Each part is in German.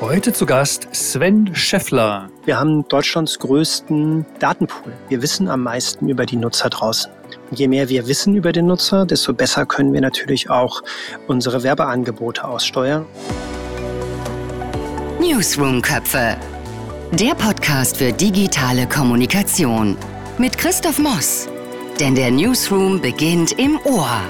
Heute zu Gast Sven Scheffler. Wir haben Deutschlands größten Datenpool. Wir wissen am meisten über die Nutzer draußen. Und je mehr wir wissen über den Nutzer, desto besser können wir natürlich auch unsere Werbeangebote aussteuern. Newsroom-Köpfe. Der Podcast für digitale Kommunikation. Mit Christoph Moss. Denn der Newsroom beginnt im Ohr.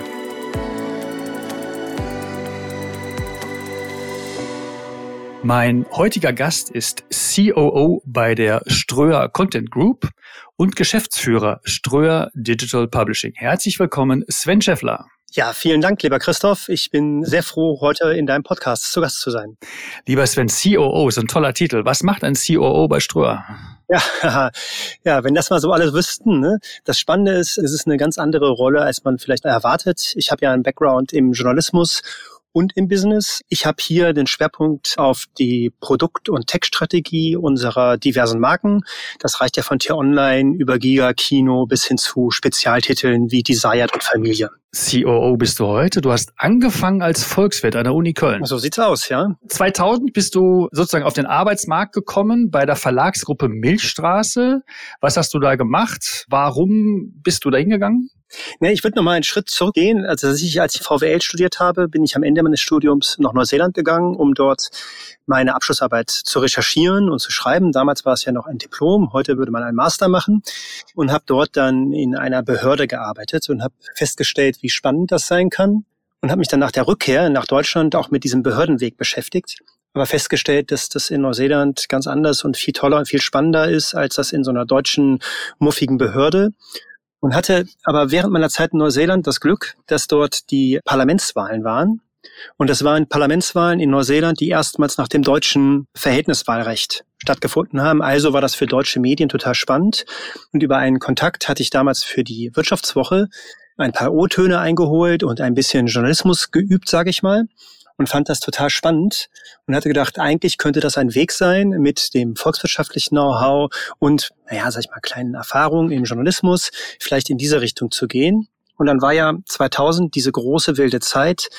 Mein heutiger Gast ist COO bei der Ströer Content Group und Geschäftsführer Ströer Digital Publishing. Herzlich willkommen, Sven Scheffler. Ja, vielen Dank, lieber Christoph. Ich bin sehr froh, heute in deinem Podcast zu Gast zu sein. Lieber Sven, COO ist ein toller Titel. Was macht ein COO bei Ströer? Ja, ja, wenn das mal so alle wüssten. Ne? Das Spannende ist, es ist eine ganz andere Rolle, als man vielleicht erwartet. Ich habe ja einen Background im Journalismus und im Business. Ich habe hier den Schwerpunkt auf die Produkt- und Tech-Strategie unserer diversen Marken. Das reicht ja von Tier Online über Giga, Kino bis hin zu Spezialtiteln wie Desired und Familie. COO bist du heute. Du hast angefangen als Volkswirt an der Uni Köln. So sieht's aus, ja. 2000 bist du sozusagen auf den Arbeitsmarkt gekommen bei der Verlagsgruppe Milchstraße. Was hast du da gemacht? Warum bist du da hingegangen? Nee, ich würde noch mal einen Schritt zurückgehen. Also als ich, als ich VWL studiert habe, bin ich am Ende meines Studiums nach Neuseeland gegangen, um dort meine Abschlussarbeit zu recherchieren und zu schreiben. Damals war es ja noch ein Diplom, heute würde man einen Master machen und habe dort dann in einer Behörde gearbeitet und habe festgestellt, wie spannend das sein kann und habe mich dann nach der Rückkehr nach Deutschland auch mit diesem Behördenweg beschäftigt aber festgestellt, dass das in Neuseeland ganz anders und viel toller und viel spannender ist als das in so einer deutschen muffigen Behörde und hatte aber während meiner Zeit in Neuseeland das Glück, dass dort die Parlamentswahlen waren. Und das waren Parlamentswahlen in Neuseeland, die erstmals nach dem deutschen Verhältniswahlrecht stattgefunden haben. Also war das für deutsche Medien total spannend. Und über einen Kontakt hatte ich damals für die Wirtschaftswoche ein paar O-Töne eingeholt und ein bisschen Journalismus geübt, sage ich mal und fand das total spannend und hatte gedacht, eigentlich könnte das ein Weg sein mit dem volkswirtschaftlichen Know-how und, naja, sag ich mal, kleinen Erfahrungen im Journalismus, vielleicht in diese Richtung zu gehen. Und dann war ja 2000 diese große wilde Zeit,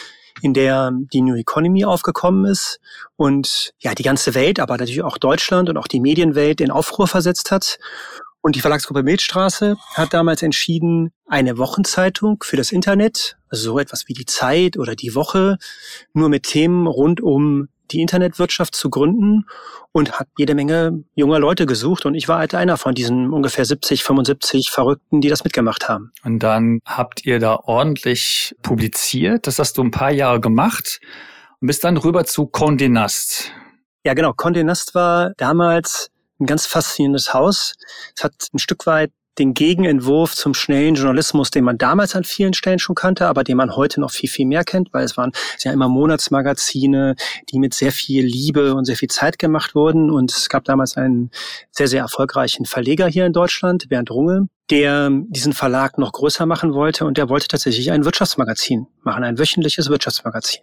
in der die New Economy aufgekommen ist und ja, die ganze Welt, aber natürlich auch Deutschland und auch die Medienwelt in Aufruhr versetzt hat. Und die Verlagsgruppe Milchstraße hat damals entschieden, eine Wochenzeitung für das Internet, also so etwas wie die Zeit oder die Woche, nur mit Themen rund um die Internetwirtschaft zu gründen und hat jede Menge junger Leute gesucht und ich war halt einer von diesen ungefähr 70, 75 Verrückten, die das mitgemacht haben. Und dann habt ihr da ordentlich publiziert, das hast du ein paar Jahre gemacht und bist dann rüber zu Condé Nast. Ja, genau. Condé Nast war damals ein ganz faszinierendes Haus. Es hat ein Stück weit den Gegenentwurf zum schnellen Journalismus, den man damals an vielen Stellen schon kannte, aber den man heute noch viel, viel mehr kennt, weil es waren ja immer Monatsmagazine, die mit sehr viel Liebe und sehr viel Zeit gemacht wurden. Und es gab damals einen sehr, sehr erfolgreichen Verleger hier in Deutschland, Bernd Runge, der diesen Verlag noch größer machen wollte und der wollte tatsächlich ein Wirtschaftsmagazin machen, ein wöchentliches Wirtschaftsmagazin.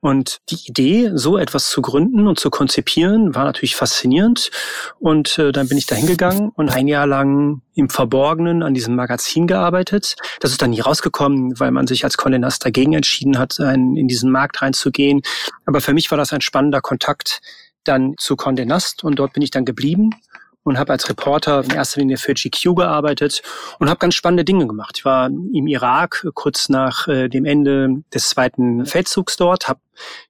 Und die Idee, so etwas zu gründen und zu konzipieren, war natürlich faszinierend. Und äh, dann bin ich da hingegangen und ein Jahr lang im Verborgenen an diesem Magazin gearbeitet. Das ist dann nie rausgekommen, weil man sich als Condé Nast dagegen entschieden hat, in diesen Markt reinzugehen. Aber für mich war das ein spannender Kontakt dann zu Condé Nast und dort bin ich dann geblieben und habe als Reporter in erster Linie für GQ gearbeitet und habe ganz spannende Dinge gemacht. Ich war im Irak kurz nach äh, dem Ende des zweiten Feldzugs dort, habe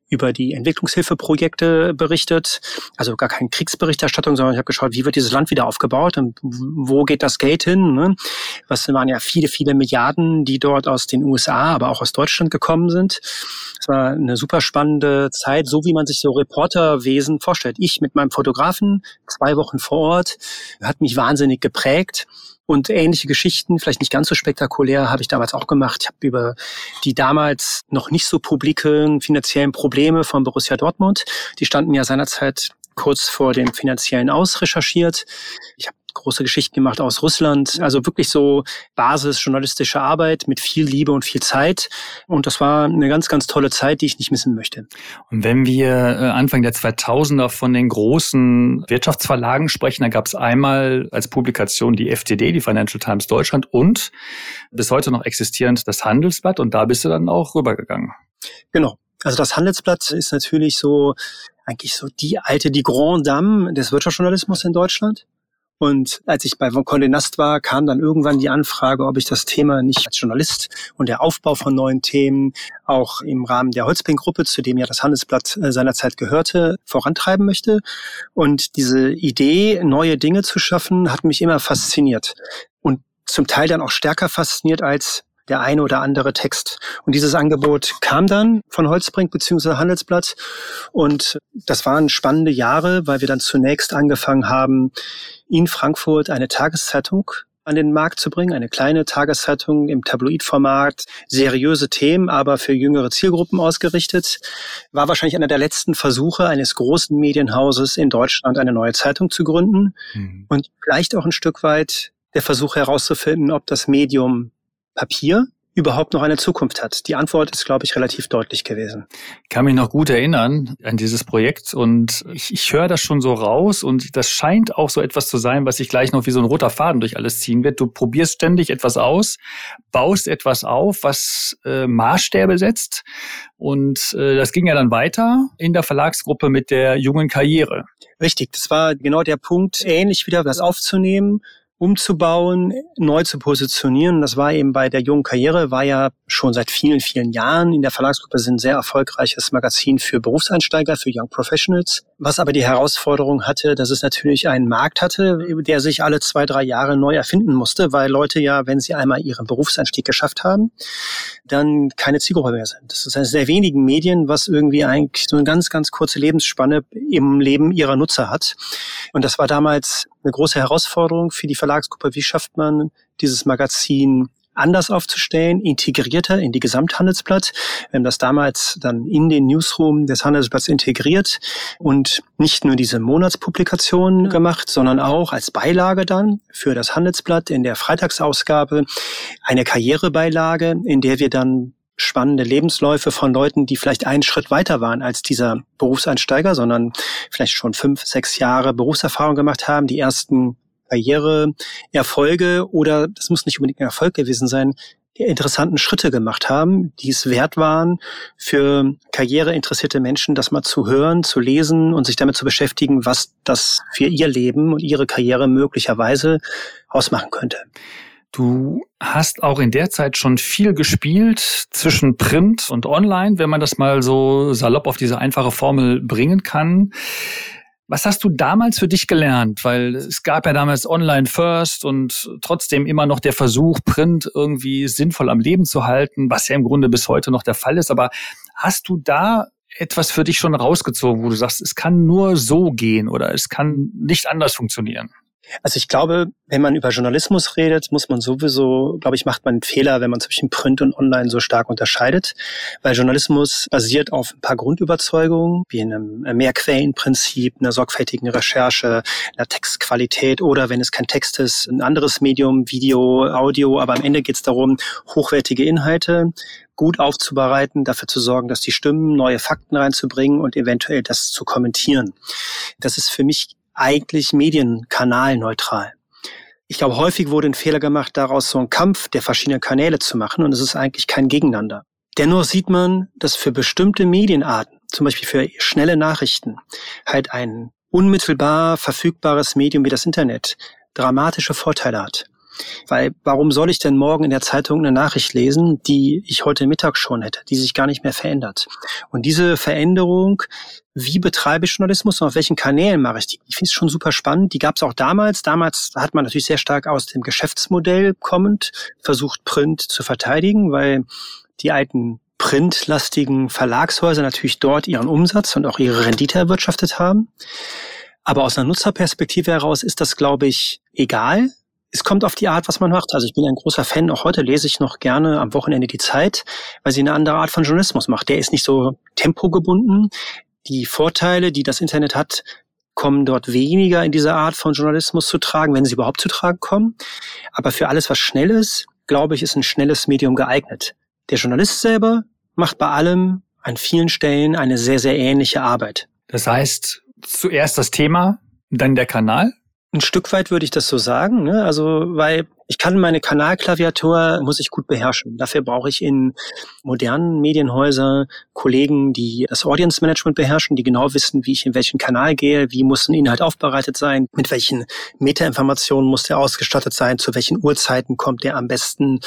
über die Entwicklungshilfeprojekte berichtet, also gar keine Kriegsberichterstattung, sondern ich habe geschaut, wie wird dieses Land wieder aufgebaut und wo geht das Geld hin? Ne? Was waren ja viele, viele Milliarden, die dort aus den USA, aber auch aus Deutschland gekommen sind. Es war eine super spannende Zeit, so wie man sich so Reporterwesen vorstellt. Ich mit meinem Fotografen, zwei Wochen vor Ort, hat mich wahnsinnig geprägt. Und ähnliche Geschichten, vielleicht nicht ganz so spektakulär, habe ich damals auch gemacht. Ich habe über die damals noch nicht so publiken finanziellen Probleme von Borussia Dortmund, die standen ja seinerzeit kurz vor dem finanziellen Aus recherchiert. Ich habe große Geschichten gemacht aus Russland. Also wirklich so basisjournalistische Arbeit mit viel Liebe und viel Zeit. Und das war eine ganz, ganz tolle Zeit, die ich nicht missen möchte. Und wenn wir äh, Anfang der 2000er von den großen Wirtschaftsverlagen sprechen, da gab es einmal als Publikation die FTD, die Financial Times Deutschland und bis heute noch existierend das Handelsblatt. Und da bist du dann auch rübergegangen. Genau. Also das Handelsblatt ist natürlich so eigentlich so die alte, die Grand Dame des Wirtschaftsjournalismus in Deutschland. Und als ich bei Condé Nast war, kam dann irgendwann die Anfrage, ob ich das Thema nicht als Journalist und der Aufbau von neuen Themen auch im Rahmen der Holzpink-Gruppe, zu dem ja das Handelsblatt äh, seinerzeit gehörte, vorantreiben möchte. Und diese Idee, neue Dinge zu schaffen, hat mich immer fasziniert. Und zum Teil dann auch stärker fasziniert als der eine oder andere Text. Und dieses Angebot kam dann von Holzbrink bzw. Handelsblatt. Und das waren spannende Jahre, weil wir dann zunächst angefangen haben, in Frankfurt eine Tageszeitung an den Markt zu bringen, eine kleine Tageszeitung im Tabloidformat, seriöse Themen, aber für jüngere Zielgruppen ausgerichtet. War wahrscheinlich einer der letzten Versuche eines großen Medienhauses in Deutschland, eine neue Zeitung zu gründen mhm. und vielleicht auch ein Stück weit der Versuch herauszufinden, ob das Medium Papier überhaupt noch eine Zukunft hat? Die Antwort ist, glaube ich, relativ deutlich gewesen. Ich kann mich noch gut erinnern an dieses Projekt und ich, ich höre das schon so raus und das scheint auch so etwas zu sein, was sich gleich noch wie so ein roter Faden durch alles ziehen wird. Du probierst ständig etwas aus, baust etwas auf, was äh, Maßstäbe setzt und äh, das ging ja dann weiter in der Verlagsgruppe mit der jungen Karriere. Richtig, das war genau der Punkt, ähnlich wieder was aufzunehmen umzubauen, neu zu positionieren. Das war eben bei der jungen Karriere, war ja schon seit vielen, vielen Jahren in der Verlagsgruppe sind sehr erfolgreiches Magazin für Berufseinsteiger, für Young Professionals. Was aber die Herausforderung hatte, dass es natürlich einen Markt hatte, der sich alle zwei, drei Jahre neu erfinden musste, weil Leute ja, wenn sie einmal ihren Berufseinstieg geschafft haben, dann keine Zielgruppe mehr sind. Das ist eines der wenigen Medien, was irgendwie eigentlich so eine ganz, ganz kurze Lebensspanne im Leben ihrer Nutzer hat. Und das war damals eine große Herausforderung für die Verlagsgruppe. Wie schafft man dieses Magazin anders aufzustellen, integrierter in die Gesamthandelsblatt. Wir haben das damals dann in den Newsroom des Handelsblatts integriert und nicht nur diese Monatspublikation gemacht, sondern auch als Beilage dann für das Handelsblatt in der Freitagsausgabe eine Karrierebeilage, in der wir dann spannende Lebensläufe von Leuten, die vielleicht einen Schritt weiter waren als dieser Berufseinsteiger, sondern vielleicht schon fünf, sechs Jahre Berufserfahrung gemacht haben, die ersten Karriereerfolge oder das muss nicht unbedingt ein Erfolg gewesen sein, die interessanten Schritte gemacht haben, die es wert waren, für karriereinteressierte Menschen das mal zu hören, zu lesen und sich damit zu beschäftigen, was das für ihr Leben und ihre Karriere möglicherweise ausmachen könnte. Du hast auch in der Zeit schon viel gespielt zwischen Print und Online, wenn man das mal so salopp auf diese einfache Formel bringen kann. Was hast du damals für dich gelernt? Weil es gab ja damals Online First und trotzdem immer noch der Versuch, Print irgendwie sinnvoll am Leben zu halten, was ja im Grunde bis heute noch der Fall ist. Aber hast du da etwas für dich schon rausgezogen, wo du sagst, es kann nur so gehen oder es kann nicht anders funktionieren? Also ich glaube, wenn man über Journalismus redet, muss man sowieso, glaube ich, macht man einen Fehler, wenn man zwischen Print und Online so stark unterscheidet, weil Journalismus basiert auf ein paar Grundüberzeugungen, wie einem Mehrquellenprinzip, einer sorgfältigen Recherche, einer Textqualität oder wenn es kein Text ist, ein anderes Medium, Video, Audio, aber am Ende geht es darum, hochwertige Inhalte gut aufzubereiten, dafür zu sorgen, dass die stimmen, neue Fakten reinzubringen und eventuell das zu kommentieren. Das ist für mich eigentlich medienkanalneutral. Ich glaube, häufig wurde ein Fehler gemacht, daraus so einen Kampf der verschiedenen Kanäle zu machen und es ist eigentlich kein Gegeneinander. Dennoch sieht man, dass für bestimmte Medienarten, zum Beispiel für schnelle Nachrichten, halt ein unmittelbar verfügbares Medium wie das Internet dramatische Vorteile hat. Weil warum soll ich denn morgen in der Zeitung eine Nachricht lesen, die ich heute Mittag schon hätte, die sich gar nicht mehr verändert? Und diese Veränderung, wie betreibe ich Journalismus und auf welchen Kanälen mache ich die? Ich finde es schon super spannend. Die gab es auch damals. Damals hat man natürlich sehr stark aus dem Geschäftsmodell kommend versucht, Print zu verteidigen, weil die alten printlastigen Verlagshäuser natürlich dort ihren Umsatz und auch ihre Rendite erwirtschaftet haben. Aber aus einer Nutzerperspektive heraus ist das, glaube ich, egal, es kommt auf die Art, was man macht. Also ich bin ein großer Fan. Auch heute lese ich noch gerne am Wochenende die Zeit, weil sie eine andere Art von Journalismus macht. Der ist nicht so tempogebunden. Die Vorteile, die das Internet hat, kommen dort weniger in dieser Art von Journalismus zu tragen, wenn sie überhaupt zu tragen kommen. Aber für alles, was schnell ist, glaube ich, ist ein schnelles Medium geeignet. Der Journalist selber macht bei allem an vielen Stellen eine sehr, sehr ähnliche Arbeit. Das heißt, zuerst das Thema, dann der Kanal? Ein Stück weit würde ich das so sagen. Ne? Also, weil Ich kann meine Kanalklaviatur, muss ich gut beherrschen. Dafür brauche ich in modernen Medienhäusern Kollegen, die das Audience Management beherrschen, die genau wissen, wie ich in welchen Kanal gehe, wie muss ein Inhalt aufbereitet sein, mit welchen Metainformationen muss der ausgestattet sein, zu welchen Uhrzeiten kommt der am besten.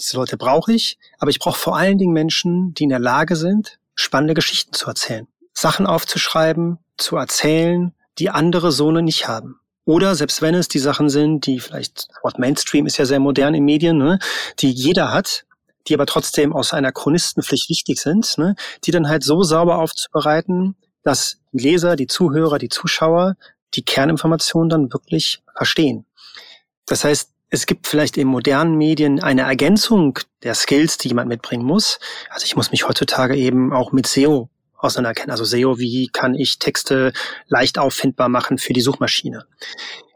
Diese Leute brauche ich. Aber ich brauche vor allen Dingen Menschen, die in der Lage sind, spannende Geschichten zu erzählen. Sachen aufzuschreiben, zu erzählen, die andere Sohne nicht haben. Oder selbst wenn es die Sachen sind, die vielleicht, Wort Mainstream ist ja sehr modern in Medien, ne, die jeder hat, die aber trotzdem aus einer Chronistenpflicht wichtig sind, ne, die dann halt so sauber aufzubereiten, dass die Leser, die Zuhörer, die Zuschauer die Kerninformationen dann wirklich verstehen. Das heißt, es gibt vielleicht in modernen Medien eine Ergänzung der Skills, die jemand mitbringen muss. Also ich muss mich heutzutage eben auch mit SEO auseinanderkennen. Also SEO, wie kann ich Texte leicht auffindbar machen für die Suchmaschine.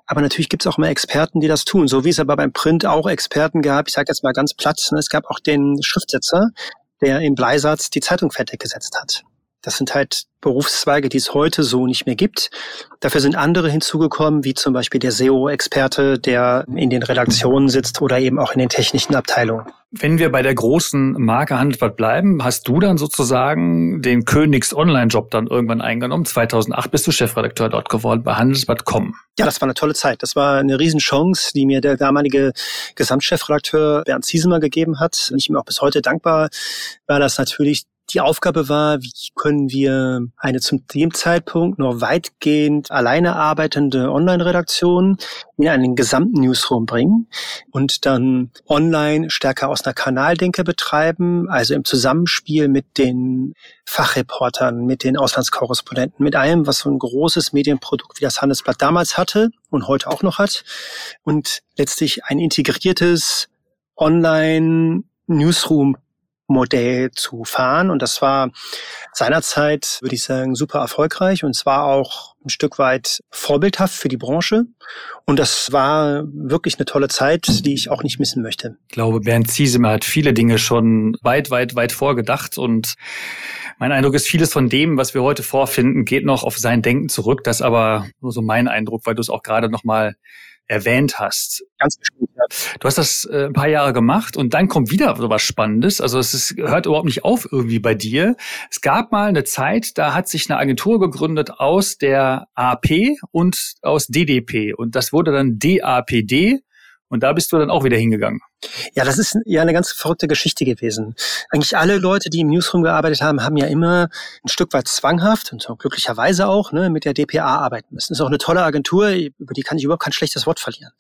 Aber natürlich gibt es auch immer Experten, die das tun. So wie es aber beim Print auch Experten gab. Ich sage jetzt mal ganz platt, ne, es gab auch den Schriftsetzer, der im Bleisatz die Zeitung fertig gesetzt hat. Das sind halt Berufszweige, die es heute so nicht mehr gibt. Dafür sind andere hinzugekommen, wie zum Beispiel der SEO-Experte, der in den Redaktionen sitzt oder eben auch in den technischen Abteilungen. Wenn wir bei der großen Marke Handelsblatt bleiben, hast du dann sozusagen den Königs-Online-Job dann irgendwann eingenommen. 2008 bist du Chefredakteur dort geworden bei Handelsblatt.com. Ja, das war eine tolle Zeit. Das war eine Riesenchance, die mir der damalige Gesamtchefredakteur Bernd Ziesemer gegeben hat. Und ich bin auch bis heute dankbar, weil das natürlich die Aufgabe war, wie können wir eine zum dem Zeitpunkt noch weitgehend alleine arbeitende Online-Redaktion in einen gesamten Newsroom bringen und dann online stärker aus einer Kanaldenke betreiben, also im Zusammenspiel mit den Fachreportern, mit den Auslandskorrespondenten, mit allem, was so ein großes Medienprodukt wie das Handelsblatt damals hatte und heute auch noch hat und letztlich ein integriertes Online Newsroom Modell zu fahren. Und das war seinerzeit, würde ich sagen, super erfolgreich und zwar auch ein Stück weit vorbildhaft für die Branche. Und das war wirklich eine tolle Zeit, die ich auch nicht missen möchte. Ich glaube, Bernd Ziesemer hat viele Dinge schon weit, weit, weit vorgedacht und mein Eindruck ist, vieles von dem, was wir heute vorfinden, geht noch auf sein Denken zurück. Das aber nur so mein Eindruck, weil du es auch gerade noch mal erwähnt hast. Ganz bestimmt, ja. Du hast das äh, ein paar Jahre gemacht und dann kommt wieder so was Spannendes. Also es ist, hört überhaupt nicht auf irgendwie bei dir. Es gab mal eine Zeit, da hat sich eine Agentur gegründet aus der AP und aus DDP und das wurde dann DAPD und da bist du dann auch wieder hingegangen. Ja, das ist ja eine ganz verrückte Geschichte gewesen. Eigentlich alle Leute, die im Newsroom gearbeitet haben, haben ja immer ein Stück weit zwanghaft und so glücklicherweise auch ne, mit der DPA arbeiten müssen. Ist auch eine tolle Agentur, über die kann ich überhaupt kein schlechtes Wort verlieren.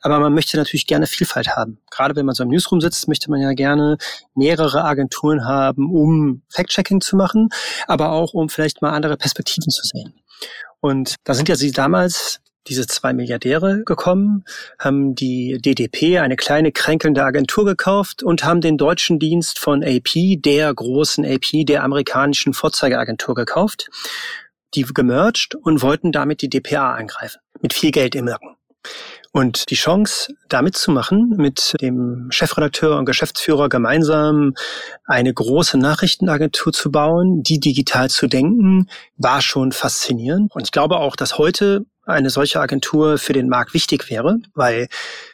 Aber man möchte natürlich gerne Vielfalt haben. Gerade wenn man so im Newsroom sitzt, möchte man ja gerne mehrere Agenturen haben, um Fact-Checking zu machen, aber auch um vielleicht mal andere Perspektiven zu sehen. Und da sind ja sie damals diese zwei Milliardäre gekommen, haben die DDP, eine kleine kränkelnde Agentur gekauft und haben den deutschen Dienst von AP, der großen AP, der amerikanischen Vorzeigeagentur gekauft, die gemerged und wollten damit die DPA angreifen. Mit viel Geld im Nacken. Und die Chance, da mitzumachen, mit dem Chefredakteur und Geschäftsführer gemeinsam eine große Nachrichtenagentur zu bauen, die digital zu denken, war schon faszinierend. Und ich glaube auch, dass heute eine solche Agentur für den Markt wichtig wäre, weil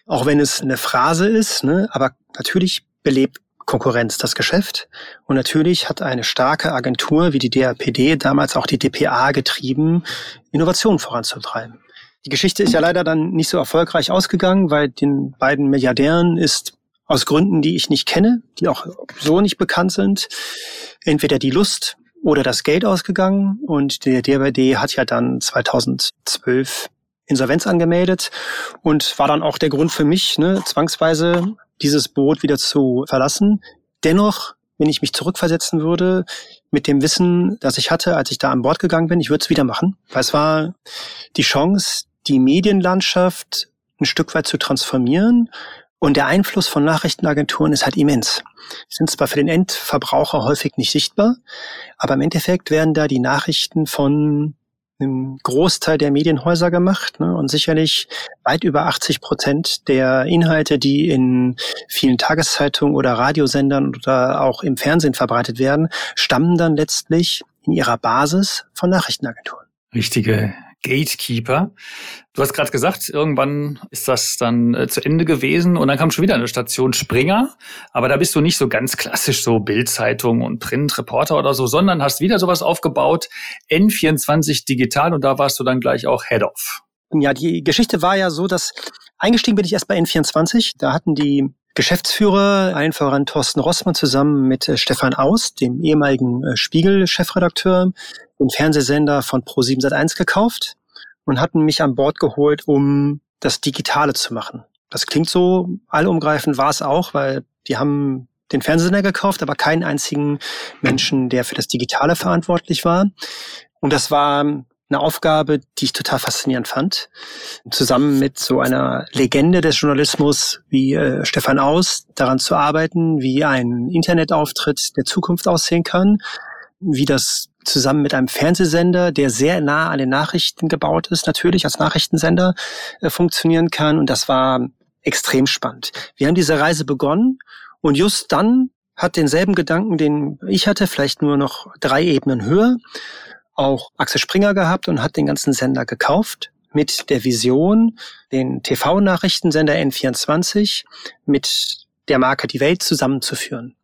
auch wenn es eine Phrase ist, ne, aber natürlich belebt Konkurrenz das Geschäft. Und natürlich hat eine starke Agentur wie die DAPD damals auch die DPA getrieben, Innovation voranzutreiben. Die Geschichte ist ja leider dann nicht so erfolgreich ausgegangen, weil den beiden Milliardären ist aus Gründen, die ich nicht kenne, die auch so nicht bekannt sind, entweder die Lust oder das Geld ausgegangen und der DRD hat ja dann 2012 Insolvenz angemeldet und war dann auch der Grund für mich, ne, zwangsweise dieses Boot wieder zu verlassen. Dennoch, wenn ich mich zurückversetzen würde, mit dem Wissen, das ich hatte, als ich da an Bord gegangen bin, ich würde es wieder machen, weil es war die Chance, die Medienlandschaft ein Stück weit zu transformieren und der Einfluss von Nachrichtenagenturen ist halt immens. Sind zwar für den Endverbraucher häufig nicht sichtbar, aber im Endeffekt werden da die Nachrichten von einem Großteil der Medienhäuser gemacht ne? und sicherlich weit über 80 Prozent der Inhalte, die in vielen Tageszeitungen oder Radiosendern oder auch im Fernsehen verbreitet werden, stammen dann letztlich in ihrer Basis von Nachrichtenagenturen. Richtige Gatekeeper. Du hast gerade gesagt, irgendwann ist das dann äh, zu Ende gewesen und dann kam schon wieder eine Station Springer. Aber da bist du nicht so ganz klassisch so Bildzeitung und Printreporter oder so, sondern hast wieder sowas aufgebaut, N24 Digital und da warst du dann gleich auch Head of. Ja, die Geschichte war ja so, dass eingestiegen bin ich erst bei N24. Da hatten die Geschäftsführer, allen voran Thorsten Rossmann zusammen mit äh, Stefan Aus, dem ehemaligen äh, Spiegel-Chefredakteur, den Fernsehsender von Pro7 Sat1 gekauft und hatten mich an Bord geholt, um das Digitale zu machen. Das klingt so allumgreifend, war es auch, weil die haben den Fernsehsender gekauft, aber keinen einzigen Menschen, der für das Digitale verantwortlich war. Und das war eine Aufgabe, die ich total faszinierend fand. Zusammen mit so einer Legende des Journalismus wie äh, Stefan Aus daran zu arbeiten, wie ein Internetauftritt der Zukunft aussehen kann, wie das zusammen mit einem Fernsehsender, der sehr nah an den Nachrichten gebaut ist, natürlich als Nachrichtensender äh, funktionieren kann. Und das war extrem spannend. Wir haben diese Reise begonnen und just dann hat denselben Gedanken, den ich hatte, vielleicht nur noch drei Ebenen höher, auch Axel Springer gehabt und hat den ganzen Sender gekauft mit der Vision, den TV-Nachrichtensender N24 mit der Marke Die Welt zusammenzuführen.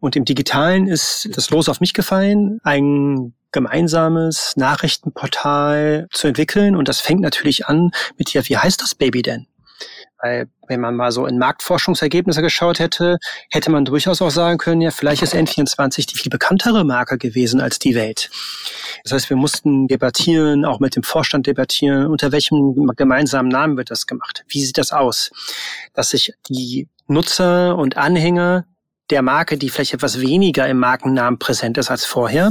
Und im Digitalen ist das Los auf mich gefallen, ein gemeinsames Nachrichtenportal zu entwickeln. Und das fängt natürlich an mit, ja, wie heißt das Baby denn? Weil wenn man mal so in Marktforschungsergebnisse geschaut hätte, hätte man durchaus auch sagen können, ja, vielleicht ist N24 die viel bekanntere Marke gewesen als die Welt. Das heißt, wir mussten debattieren, auch mit dem Vorstand debattieren, unter welchem gemeinsamen Namen wird das gemacht? Wie sieht das aus? Dass sich die Nutzer und Anhänger der Marke, die vielleicht etwas weniger im Markennamen präsent ist als vorher,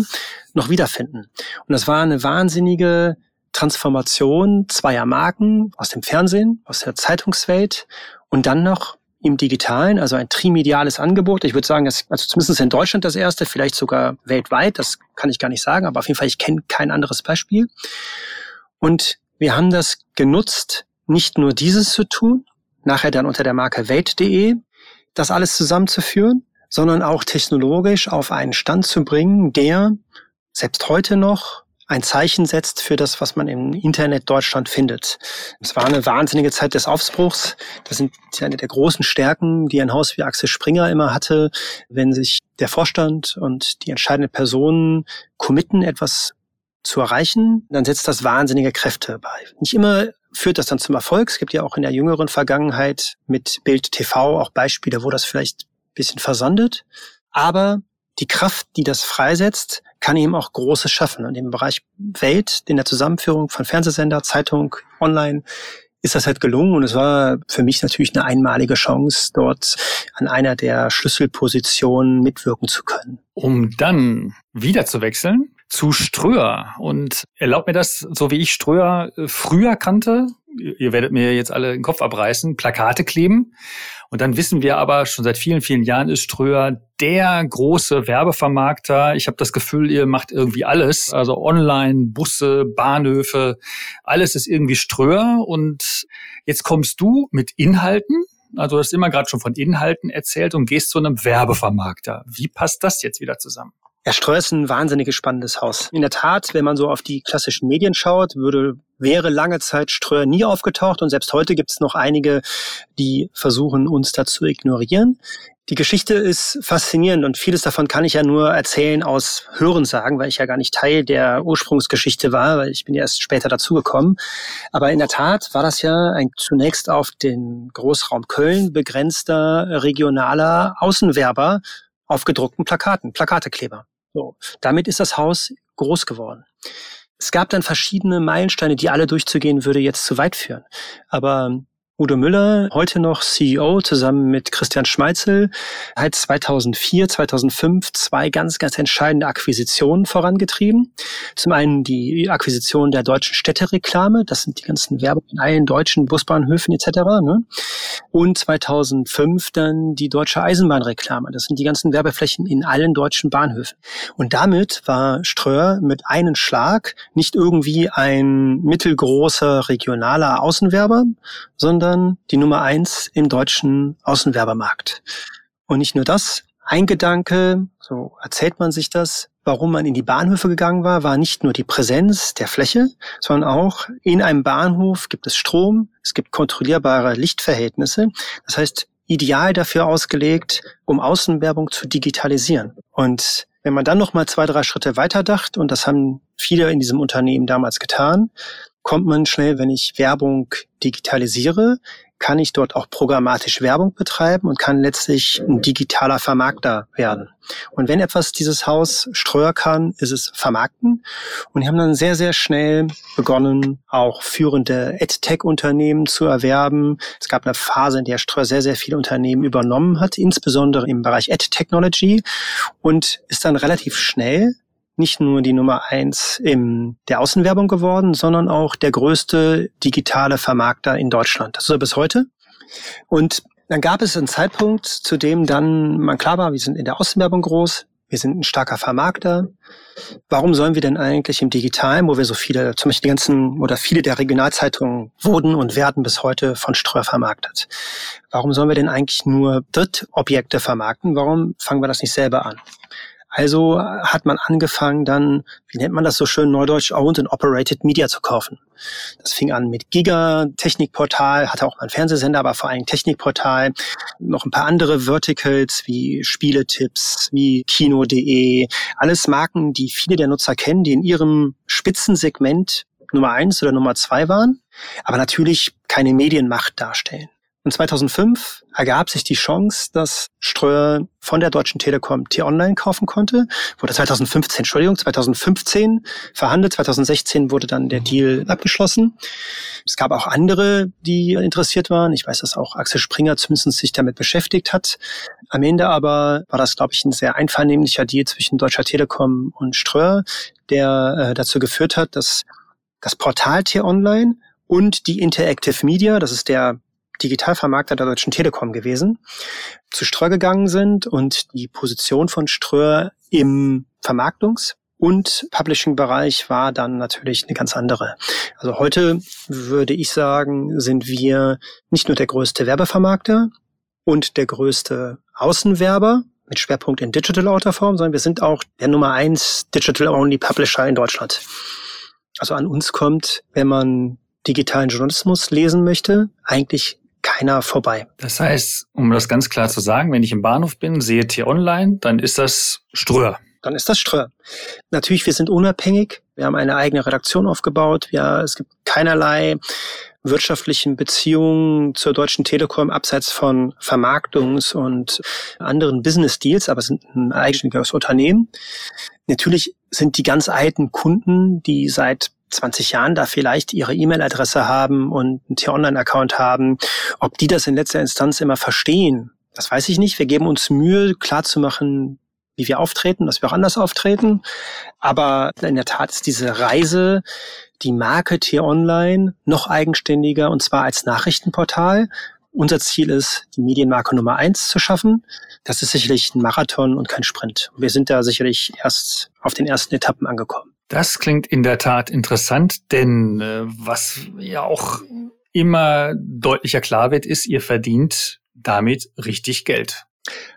noch wiederfinden. Und das war eine wahnsinnige Transformation zweier Marken aus dem Fernsehen, aus der Zeitungswelt und dann noch im Digitalen, also ein trimediales Angebot. Ich würde sagen, das, also zumindest in Deutschland das erste, vielleicht sogar weltweit, das kann ich gar nicht sagen, aber auf jeden Fall, ich kenne kein anderes Beispiel. Und wir haben das genutzt, nicht nur dieses zu tun, nachher dann unter der Marke Welt.de, das alles zusammenzuführen, sondern auch technologisch auf einen Stand zu bringen, der selbst heute noch ein Zeichen setzt für das, was man im Internet Deutschland findet. Es war eine wahnsinnige Zeit des Aufbruchs. Das sind eine der großen Stärken, die ein Haus wie Axel Springer immer hatte, wenn sich der Vorstand und die entscheidenden Personen committen, etwas zu erreichen, dann setzt das wahnsinnige Kräfte bei. Nicht immer führt das dann zum Erfolg. Es gibt ja auch in der jüngeren Vergangenheit mit Bild TV auch Beispiele, wo das vielleicht ein bisschen versandet. Aber die Kraft, die das freisetzt, kann eben auch Großes schaffen. Und im Bereich Welt, in der Zusammenführung von Fernsehsender, Zeitung, Online, ist das halt gelungen und es war für mich natürlich eine einmalige Chance, dort an einer der Schlüsselpositionen mitwirken zu können. Um dann wieder zu wechseln zu Ströer und erlaubt mir das, so wie ich Ströer äh, früher kannte, ihr werdet mir jetzt alle den Kopf abreißen, Plakate kleben. Und dann wissen wir aber, schon seit vielen, vielen Jahren ist Ströer der große Werbevermarkter. Ich habe das Gefühl, ihr macht irgendwie alles. Also online, Busse, Bahnhöfe, alles ist irgendwie Ströer. Und jetzt kommst du mit Inhalten. Also du hast immer gerade schon von Inhalten erzählt und gehst zu einem Werbevermarkter. Wie passt das jetzt wieder zusammen? Ja, Streu ist ein wahnsinnig spannendes Haus. In der Tat, wenn man so auf die klassischen Medien schaut, würde, wäre lange Zeit Ströer nie aufgetaucht und selbst heute gibt es noch einige, die versuchen, uns da zu ignorieren. Die Geschichte ist faszinierend und vieles davon kann ich ja nur erzählen aus Hörensagen, weil ich ja gar nicht Teil der Ursprungsgeschichte war, weil ich bin ja erst später dazugekommen. Aber in der Tat war das ja ein zunächst auf den Großraum Köln begrenzter regionaler Außenwerber auf gedruckten Plakaten, Plakatekleber. So, damit ist das Haus groß geworden. Es gab dann verschiedene Meilensteine, die alle durchzugehen würde jetzt zu weit führen. Aber Udo Müller, heute noch CEO, zusammen mit Christian Schmeitzel, hat 2004, 2005 zwei ganz, ganz entscheidende Akquisitionen vorangetrieben. Zum einen die Akquisition der deutschen Städtereklame, das sind die ganzen Werbung in allen deutschen Busbahnhöfen etc. Ne? Und 2005 dann die deutsche Eisenbahnreklame, das sind die ganzen Werbeflächen in allen deutschen Bahnhöfen. Und damit war Ströer mit einem Schlag nicht irgendwie ein mittelgroßer regionaler Außenwerber, sondern die Nummer eins im deutschen Außenwerbermarkt. Und nicht nur das, ein Gedanke, so erzählt man sich das, warum man in die Bahnhöfe gegangen war, war nicht nur die Präsenz der Fläche, sondern auch in einem Bahnhof gibt es Strom, es gibt kontrollierbare Lichtverhältnisse. Das heißt, ideal dafür ausgelegt, um Außenwerbung zu digitalisieren. Und wenn man dann noch mal zwei, drei Schritte weiter dacht, und das haben viele in diesem Unternehmen damals getan, kommt man schnell, wenn ich Werbung digitalisiere, kann ich dort auch programmatisch Werbung betreiben und kann letztlich ein digitaler Vermarkter werden. Und wenn etwas dieses Haus Streuer kann, ist es vermarkten. Und die haben dann sehr, sehr schnell begonnen, auch führende EdTech-Unternehmen zu erwerben. Es gab eine Phase, in der Streuer sehr, sehr viele Unternehmen übernommen hat, insbesondere im Bereich EdTechnology und ist dann relativ schnell nicht nur die Nummer eins in der Außenwerbung geworden, sondern auch der größte digitale Vermarkter in Deutschland. Das ist er bis heute. Und dann gab es einen Zeitpunkt, zu dem dann man klar war, wir sind in der Außenwerbung groß, wir sind ein starker Vermarkter. Warum sollen wir denn eigentlich im Digitalen, wo wir so viele, zum Beispiel die ganzen oder viele der Regionalzeitungen wurden und werden bis heute von Streuer vermarktet? Warum sollen wir denn eigentlich nur Drittobjekte vermarkten? Warum fangen wir das nicht selber an? Also hat man angefangen dann, wie nennt man das so schön neudeutsch, Owned and Operated Media zu kaufen. Das fing an mit Giga, Technikportal, hatte auch mal einen Fernsehsender, aber vor allem Technikportal, noch ein paar andere Verticals wie Spieletipps, wie Kino.de, alles Marken, die viele der Nutzer kennen, die in ihrem Spitzensegment Nummer eins oder Nummer zwei waren, aber natürlich keine Medienmacht darstellen. Und 2005 ergab sich die Chance, dass Ströer von der Deutschen Telekom T-Online kaufen konnte. Wurde 2015, Entschuldigung, 2015 verhandelt. 2016 wurde dann der Deal abgeschlossen. Es gab auch andere, die interessiert waren. Ich weiß, dass auch Axel Springer zumindest sich damit beschäftigt hat. Am Ende aber war das, glaube ich, ein sehr einvernehmlicher Deal zwischen Deutscher Telekom und Ströer, der äh, dazu geführt hat, dass das Portal T-Online und die Interactive Media, das ist der Digitalvermarkter der Deutschen Telekom gewesen, zu Ströer gegangen sind und die Position von Ströer im Vermarktungs- und Publishing-Bereich war dann natürlich eine ganz andere. Also heute würde ich sagen, sind wir nicht nur der größte Werbevermarkter und der größte Außenwerber mit Schwerpunkt in Digital Outer Form, sondern wir sind auch der Nummer eins Digital-Only Publisher in Deutschland. Also an uns kommt, wenn man digitalen Journalismus lesen möchte, eigentlich keiner vorbei. Das heißt, um das ganz klar zu sagen, wenn ich im Bahnhof bin, sehe T-Online, dann ist das Ströer. Dann ist das Ströer. Natürlich, wir sind unabhängig. Wir haben eine eigene Redaktion aufgebaut. Wir, es gibt keinerlei wirtschaftlichen Beziehungen zur Deutschen Telekom abseits von Vermarktungs- und anderen Business Deals, aber sind ein eigenständiges Unternehmen. Natürlich sind die ganz alten Kunden, die seit 20 Jahren da vielleicht ihre E-Mail-Adresse haben und einen T-Online-Account haben. Ob die das in letzter Instanz immer verstehen, das weiß ich nicht. Wir geben uns Mühe, klarzumachen, wie wir auftreten, dass wir auch anders auftreten. Aber in der Tat ist diese Reise, die Marke T-Online noch eigenständiger und zwar als Nachrichtenportal. Unser Ziel ist, die Medienmarke Nummer eins zu schaffen. Das ist sicherlich ein Marathon und kein Sprint. Wir sind da sicherlich erst auf den ersten Etappen angekommen. Das klingt in der Tat interessant, denn äh, was ja auch immer deutlicher klar wird, ist, ihr verdient damit richtig Geld.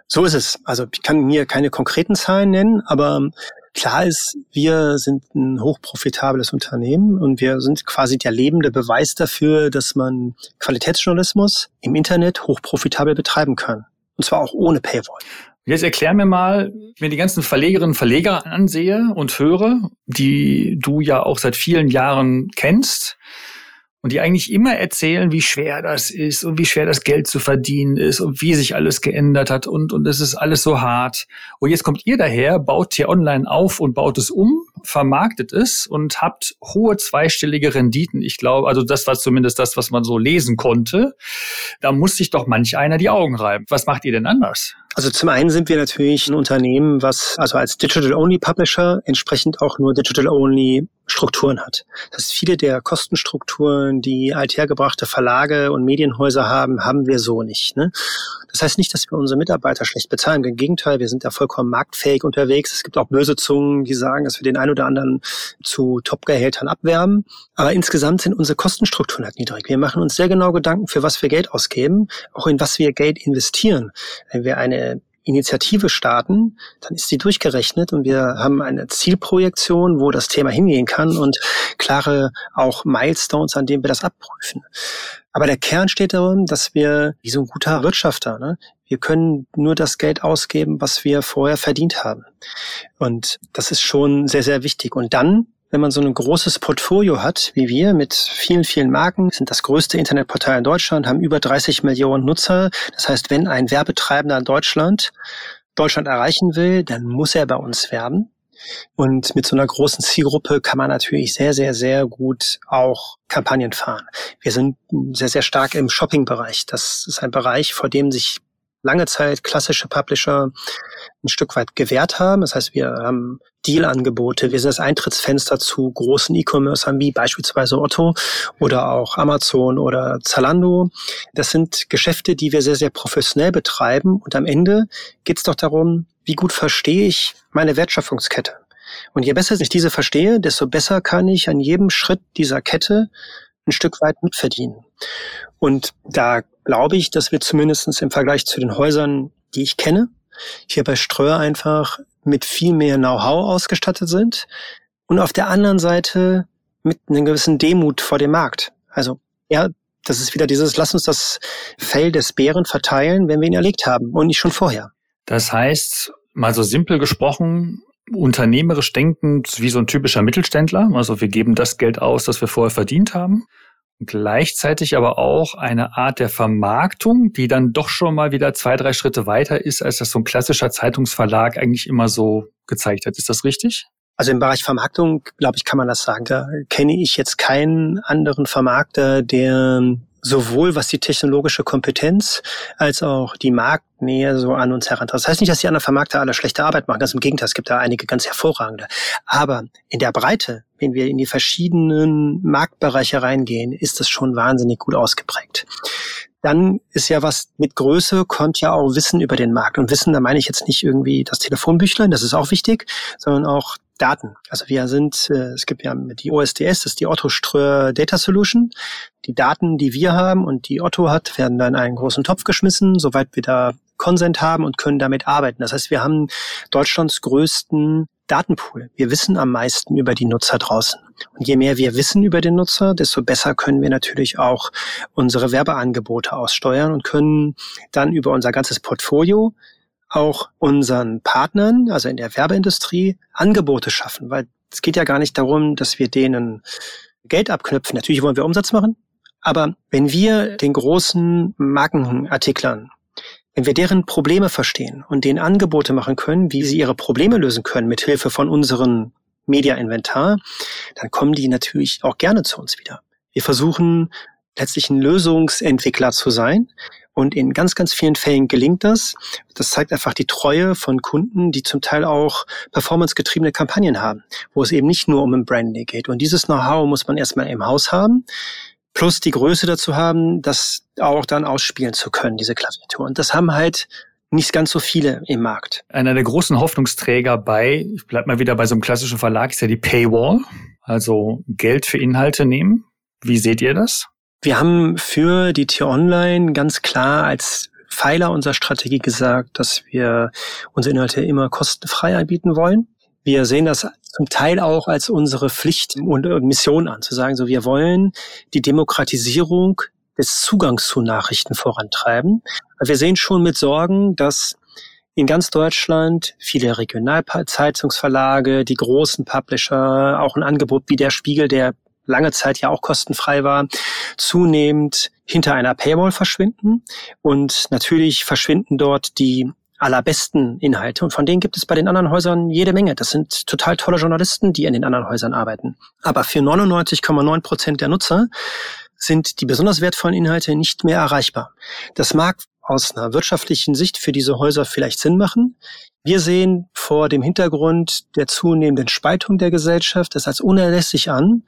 So ist es. Also ich kann mir keine konkreten Zahlen nennen, aber klar ist, wir sind ein hochprofitables Unternehmen und wir sind quasi der lebende Beweis dafür, dass man Qualitätsjournalismus im Internet hochprofitabel betreiben kann. Und zwar auch ohne Paywall. Jetzt erklär mir mal, wenn die ganzen Verlegerinnen und Verleger ansehe und höre, die du ja auch seit vielen Jahren kennst und die eigentlich immer erzählen, wie schwer das ist und wie schwer das Geld zu verdienen ist und wie sich alles geändert hat und, und es ist alles so hart. Und jetzt kommt ihr daher, baut hier online auf und baut es um, vermarktet es und habt hohe zweistellige Renditen. Ich glaube, also das war zumindest das, was man so lesen konnte. Da muss sich doch manch einer die Augen reiben. Was macht ihr denn anders? Also zum einen sind wir natürlich ein Unternehmen, was also als Digital-Only Publisher entsprechend auch nur Digital-Only Strukturen hat. Das viele der Kostenstrukturen, die althergebrachte Verlage und Medienhäuser haben, haben wir so nicht. Ne? Das heißt nicht, dass wir unsere Mitarbeiter schlecht bezahlen. Im Gegenteil, wir sind da vollkommen marktfähig unterwegs. Es gibt auch böse Zungen, die sagen, dass wir den einen oder anderen zu Top-Gehältern abwerben. Aber insgesamt sind unsere Kostenstrukturen halt niedrig. Wir machen uns sehr genau Gedanken, für was wir Geld ausgeben, auch in was wir Geld investieren. Wenn wir eine Initiative starten, dann ist die durchgerechnet und wir haben eine Zielprojektion, wo das Thema hingehen kann und klare auch Milestones, an denen wir das abprüfen. Aber der Kern steht darum, dass wir, wie so ein guter Wirtschafter, ne, wir können nur das Geld ausgeben, was wir vorher verdient haben. Und das ist schon sehr, sehr wichtig. Und dann wenn man so ein großes Portfolio hat, wie wir, mit vielen, vielen Marken, sind das größte Internetportal in Deutschland, haben über 30 Millionen Nutzer. Das heißt, wenn ein Werbetreibender in Deutschland Deutschland erreichen will, dann muss er bei uns werben. Und mit so einer großen Zielgruppe kann man natürlich sehr, sehr, sehr gut auch Kampagnen fahren. Wir sind sehr, sehr stark im Shopping-Bereich. Das ist ein Bereich, vor dem sich lange Zeit klassische Publisher ein Stück weit gewährt haben. Das heißt, wir haben Deal-Angebote, wir sind das Eintrittsfenster zu großen E-Commerce wie beispielsweise Otto oder auch Amazon oder Zalando. Das sind Geschäfte, die wir sehr, sehr professionell betreiben. Und am Ende geht es doch darum, wie gut verstehe ich meine Wertschöpfungskette. Und je besser ich diese verstehe, desto besser kann ich an jedem Schritt dieser Kette ein Stück weit mitverdienen. Und da glaube ich, dass wir zumindest im Vergleich zu den Häusern, die ich kenne, hier bei Ströer einfach mit viel mehr Know-how ausgestattet sind und auf der anderen Seite mit einer gewissen Demut vor dem Markt. Also ja, das ist wieder dieses, lass uns das Fell des Bären verteilen, wenn wir ihn erlegt haben und nicht schon vorher. Das heißt, mal so simpel gesprochen, unternehmerisch denkend wie so ein typischer Mittelständler. Also wir geben das Geld aus, das wir vorher verdient haben gleichzeitig aber auch eine Art der Vermarktung, die dann doch schon mal wieder zwei, drei Schritte weiter ist, als das so ein klassischer Zeitungsverlag eigentlich immer so gezeigt hat. Ist das richtig? Also im Bereich Vermarktung, glaube ich, kann man das sagen. Da kenne ich jetzt keinen anderen Vermarkter, der sowohl was die technologische Kompetenz als auch die Marktnähe so an uns herantritt. Das heißt nicht, dass die anderen Vermarkter alle schlechte Arbeit machen. Ganz im Gegenteil, es gibt da einige ganz hervorragende. Aber in der Breite, wenn wir in die verschiedenen Marktbereiche reingehen, ist das schon wahnsinnig gut ausgeprägt. Dann ist ja was mit Größe kommt ja auch Wissen über den Markt. Und Wissen, da meine ich jetzt nicht irgendwie das Telefonbüchlein, das ist auch wichtig, sondern auch Daten. Also wir sind, äh, es gibt ja die OSDS, das ist die Otto Ströer Data Solution. Die Daten, die wir haben und die Otto hat, werden dann in einen großen Topf geschmissen, soweit wir da Consent haben und können damit arbeiten. Das heißt, wir haben Deutschlands größten Datenpool. Wir wissen am meisten über die Nutzer draußen. Und je mehr wir wissen über den Nutzer, desto besser können wir natürlich auch unsere Werbeangebote aussteuern und können dann über unser ganzes Portfolio auch unseren Partnern, also in der Werbeindustrie, Angebote schaffen, weil es geht ja gar nicht darum, dass wir denen Geld abknüpfen. Natürlich wollen wir Umsatz machen, aber wenn wir den großen Markenartiklern, wenn wir deren Probleme verstehen und denen Angebote machen können, wie sie ihre Probleme lösen können mit Hilfe von unserem Media-Inventar, dann kommen die natürlich auch gerne zu uns wieder. Wir versuchen letztlich ein Lösungsentwickler zu sein, und in ganz, ganz vielen Fällen gelingt das. Das zeigt einfach die Treue von Kunden, die zum Teil auch performancegetriebene Kampagnen haben, wo es eben nicht nur um ein Branding geht. Und dieses Know-how muss man erstmal im Haus haben, plus die Größe dazu haben, das auch dann ausspielen zu können, diese Klaviatur. Und das haben halt nicht ganz so viele im Markt. Einer der großen Hoffnungsträger bei, ich bleib mal wieder bei so einem klassischen Verlag, ist ja die Paywall, also Geld für Inhalte nehmen. Wie seht ihr das? Wir haben für die T-Online ganz klar als Pfeiler unserer Strategie gesagt, dass wir unsere Inhalte immer kostenfrei anbieten wollen. Wir sehen das zum Teil auch als unsere Pflicht und Mission an, zu sagen, so wir wollen die Demokratisierung des Zugangs zu Nachrichten vorantreiben. Wir sehen schon mit Sorgen, dass in ganz Deutschland viele Regionalzeitungsverlage, die großen Publisher, auch ein Angebot wie der Spiegel, der lange Zeit ja auch kostenfrei war, zunehmend hinter einer Paywall verschwinden. Und natürlich verschwinden dort die allerbesten Inhalte. Und von denen gibt es bei den anderen Häusern jede Menge. Das sind total tolle Journalisten, die in den anderen Häusern arbeiten. Aber für 99,9 Prozent der Nutzer sind die besonders wertvollen Inhalte nicht mehr erreichbar. Das mag aus einer wirtschaftlichen Sicht für diese Häuser vielleicht Sinn machen. Wir sehen vor dem Hintergrund der zunehmenden Spaltung der Gesellschaft es als unerlässlich an,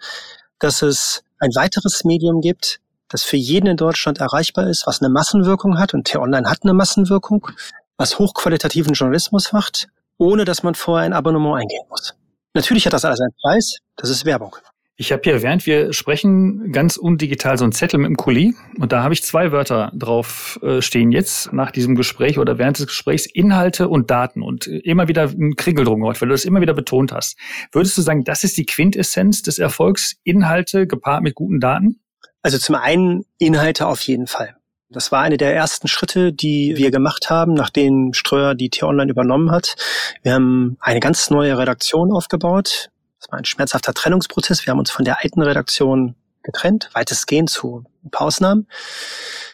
dass es ein weiteres Medium gibt, das für jeden in Deutschland erreichbar ist, was eine Massenwirkung hat und T-Online hat eine Massenwirkung, was hochqualitativen Journalismus macht, ohne dass man vorher ein Abonnement eingehen muss. Natürlich hat das alles einen Preis, das ist Werbung. Ich habe hier, während wir sprechen, ganz undigital so einen Zettel mit dem Kuli. Und da habe ich zwei Wörter drauf äh, stehen jetzt nach diesem Gespräch oder während des Gesprächs. Inhalte und Daten. Und immer wieder ein Kringel drum gemacht, weil du das immer wieder betont hast. Würdest du sagen, das ist die Quintessenz des Erfolgs? Inhalte gepaart mit guten Daten? Also zum einen Inhalte auf jeden Fall. Das war eine der ersten Schritte, die wir gemacht haben, nachdem Ströer die T-Online übernommen hat. Wir haben eine ganz neue Redaktion aufgebaut das war ein schmerzhafter Trennungsprozess. Wir haben uns von der alten Redaktion getrennt, weitestgehend zu ein paar Ausnahmen,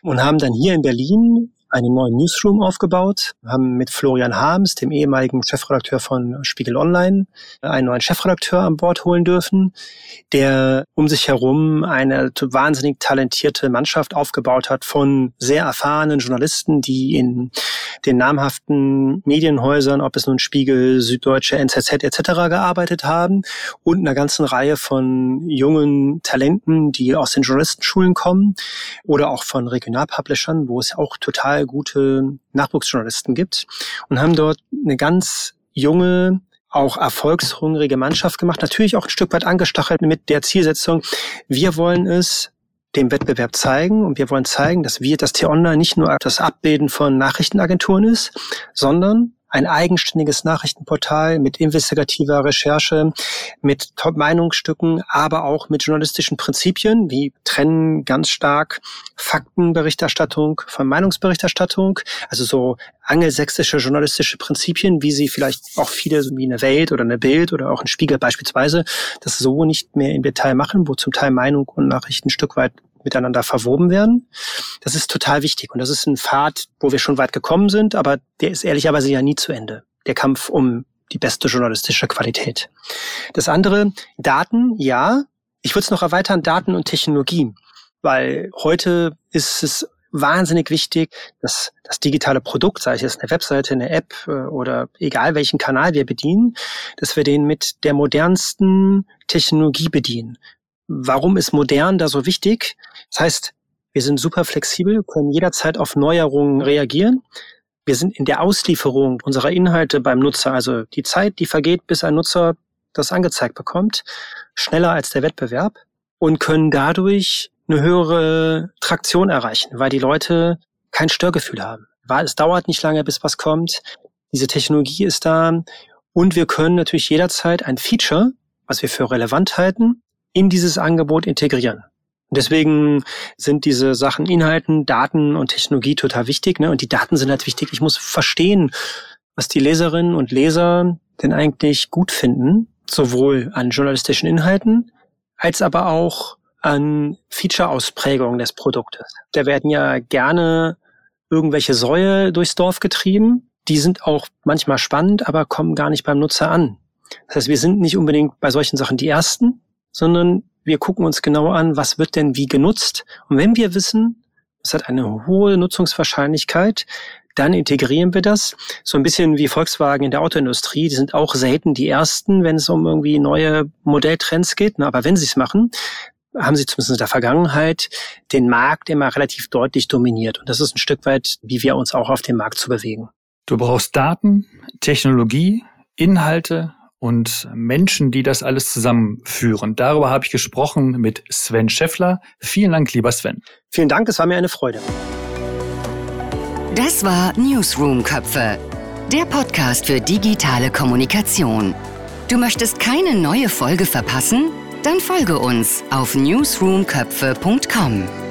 und haben dann hier in Berlin einen neuen Newsroom aufgebaut, wir haben mit Florian Harms, dem ehemaligen Chefredakteur von Spiegel Online, einen neuen Chefredakteur an Bord holen dürfen, der um sich herum eine wahnsinnig talentierte Mannschaft aufgebaut hat von sehr erfahrenen Journalisten, die in den namhaften Medienhäusern, ob es nun Spiegel, Süddeutsche, NZZ etc. gearbeitet haben und einer ganzen Reihe von jungen Talenten, die aus den Journalistenschulen kommen oder auch von Regionalpublishern, wo es auch total gute Nachwuchsjournalisten gibt und haben dort eine ganz junge auch erfolgshungrige Mannschaft gemacht, natürlich auch ein Stück weit angestachelt mit der Zielsetzung, wir wollen es dem Wettbewerb zeigen und wir wollen zeigen, dass wir, das T-Online nicht nur das Abbilden von Nachrichtenagenturen ist, sondern ein eigenständiges Nachrichtenportal mit investigativer Recherche, mit Top-Meinungsstücken, aber auch mit journalistischen Prinzipien. wie trennen ganz stark Faktenberichterstattung von Meinungsberichterstattung, also so angelsächsische journalistische Prinzipien, wie sie vielleicht auch viele, wie eine Welt oder eine Bild oder auch ein Spiegel beispielsweise, das so nicht mehr im Detail machen, wo zum Teil Meinung und Nachrichten ein Stück weit miteinander verwoben werden. Das ist total wichtig und das ist ein Pfad, wo wir schon weit gekommen sind, aber der ist ehrlicherweise ja nie zu Ende. Der Kampf um die beste journalistische Qualität. Das andere, Daten, ja. Ich würde es noch erweitern, Daten und Technologie, weil heute ist es wahnsinnig wichtig, dass das digitale Produkt, sei es eine Webseite, eine App äh, oder egal welchen Kanal wir bedienen, dass wir den mit der modernsten Technologie bedienen. Warum ist modern da so wichtig? Das heißt, wir sind super flexibel, können jederzeit auf Neuerungen reagieren. Wir sind in der Auslieferung unserer Inhalte beim Nutzer, also die Zeit, die vergeht, bis ein Nutzer das angezeigt bekommt, schneller als der Wettbewerb und können dadurch eine höhere Traktion erreichen, weil die Leute kein Störgefühl haben. Es dauert nicht lange, bis was kommt. Diese Technologie ist da und wir können natürlich jederzeit ein Feature, was wir für relevant halten, in dieses Angebot integrieren. Und deswegen sind diese Sachen Inhalten, Daten und Technologie total wichtig. Ne? Und die Daten sind halt wichtig. Ich muss verstehen, was die Leserinnen und Leser denn eigentlich gut finden, sowohl an journalistischen Inhalten als aber auch an Feature-Ausprägungen des Produktes. Da werden ja gerne irgendwelche Säue durchs Dorf getrieben. Die sind auch manchmal spannend, aber kommen gar nicht beim Nutzer an. Das heißt, wir sind nicht unbedingt bei solchen Sachen die Ersten, sondern wir gucken uns genau an, was wird denn wie genutzt. Und wenn wir wissen, es hat eine hohe Nutzungswahrscheinlichkeit, dann integrieren wir das. So ein bisschen wie Volkswagen in der Autoindustrie. Die sind auch selten die Ersten, wenn es um irgendwie neue Modelltrends geht. Aber wenn sie es machen, haben sie zumindest in der Vergangenheit den Markt immer relativ deutlich dominiert. Und das ist ein Stück weit, wie wir uns auch auf dem Markt zu bewegen. Du brauchst Daten, Technologie, Inhalte und Menschen, die das alles zusammenführen. Darüber habe ich gesprochen mit Sven Scheffler. Vielen Dank, lieber Sven. Vielen Dank, es war mir eine Freude. Das war Newsroom Köpfe, der Podcast für digitale Kommunikation. Du möchtest keine neue Folge verpassen? Dann folge uns auf newsroomköpfe.com.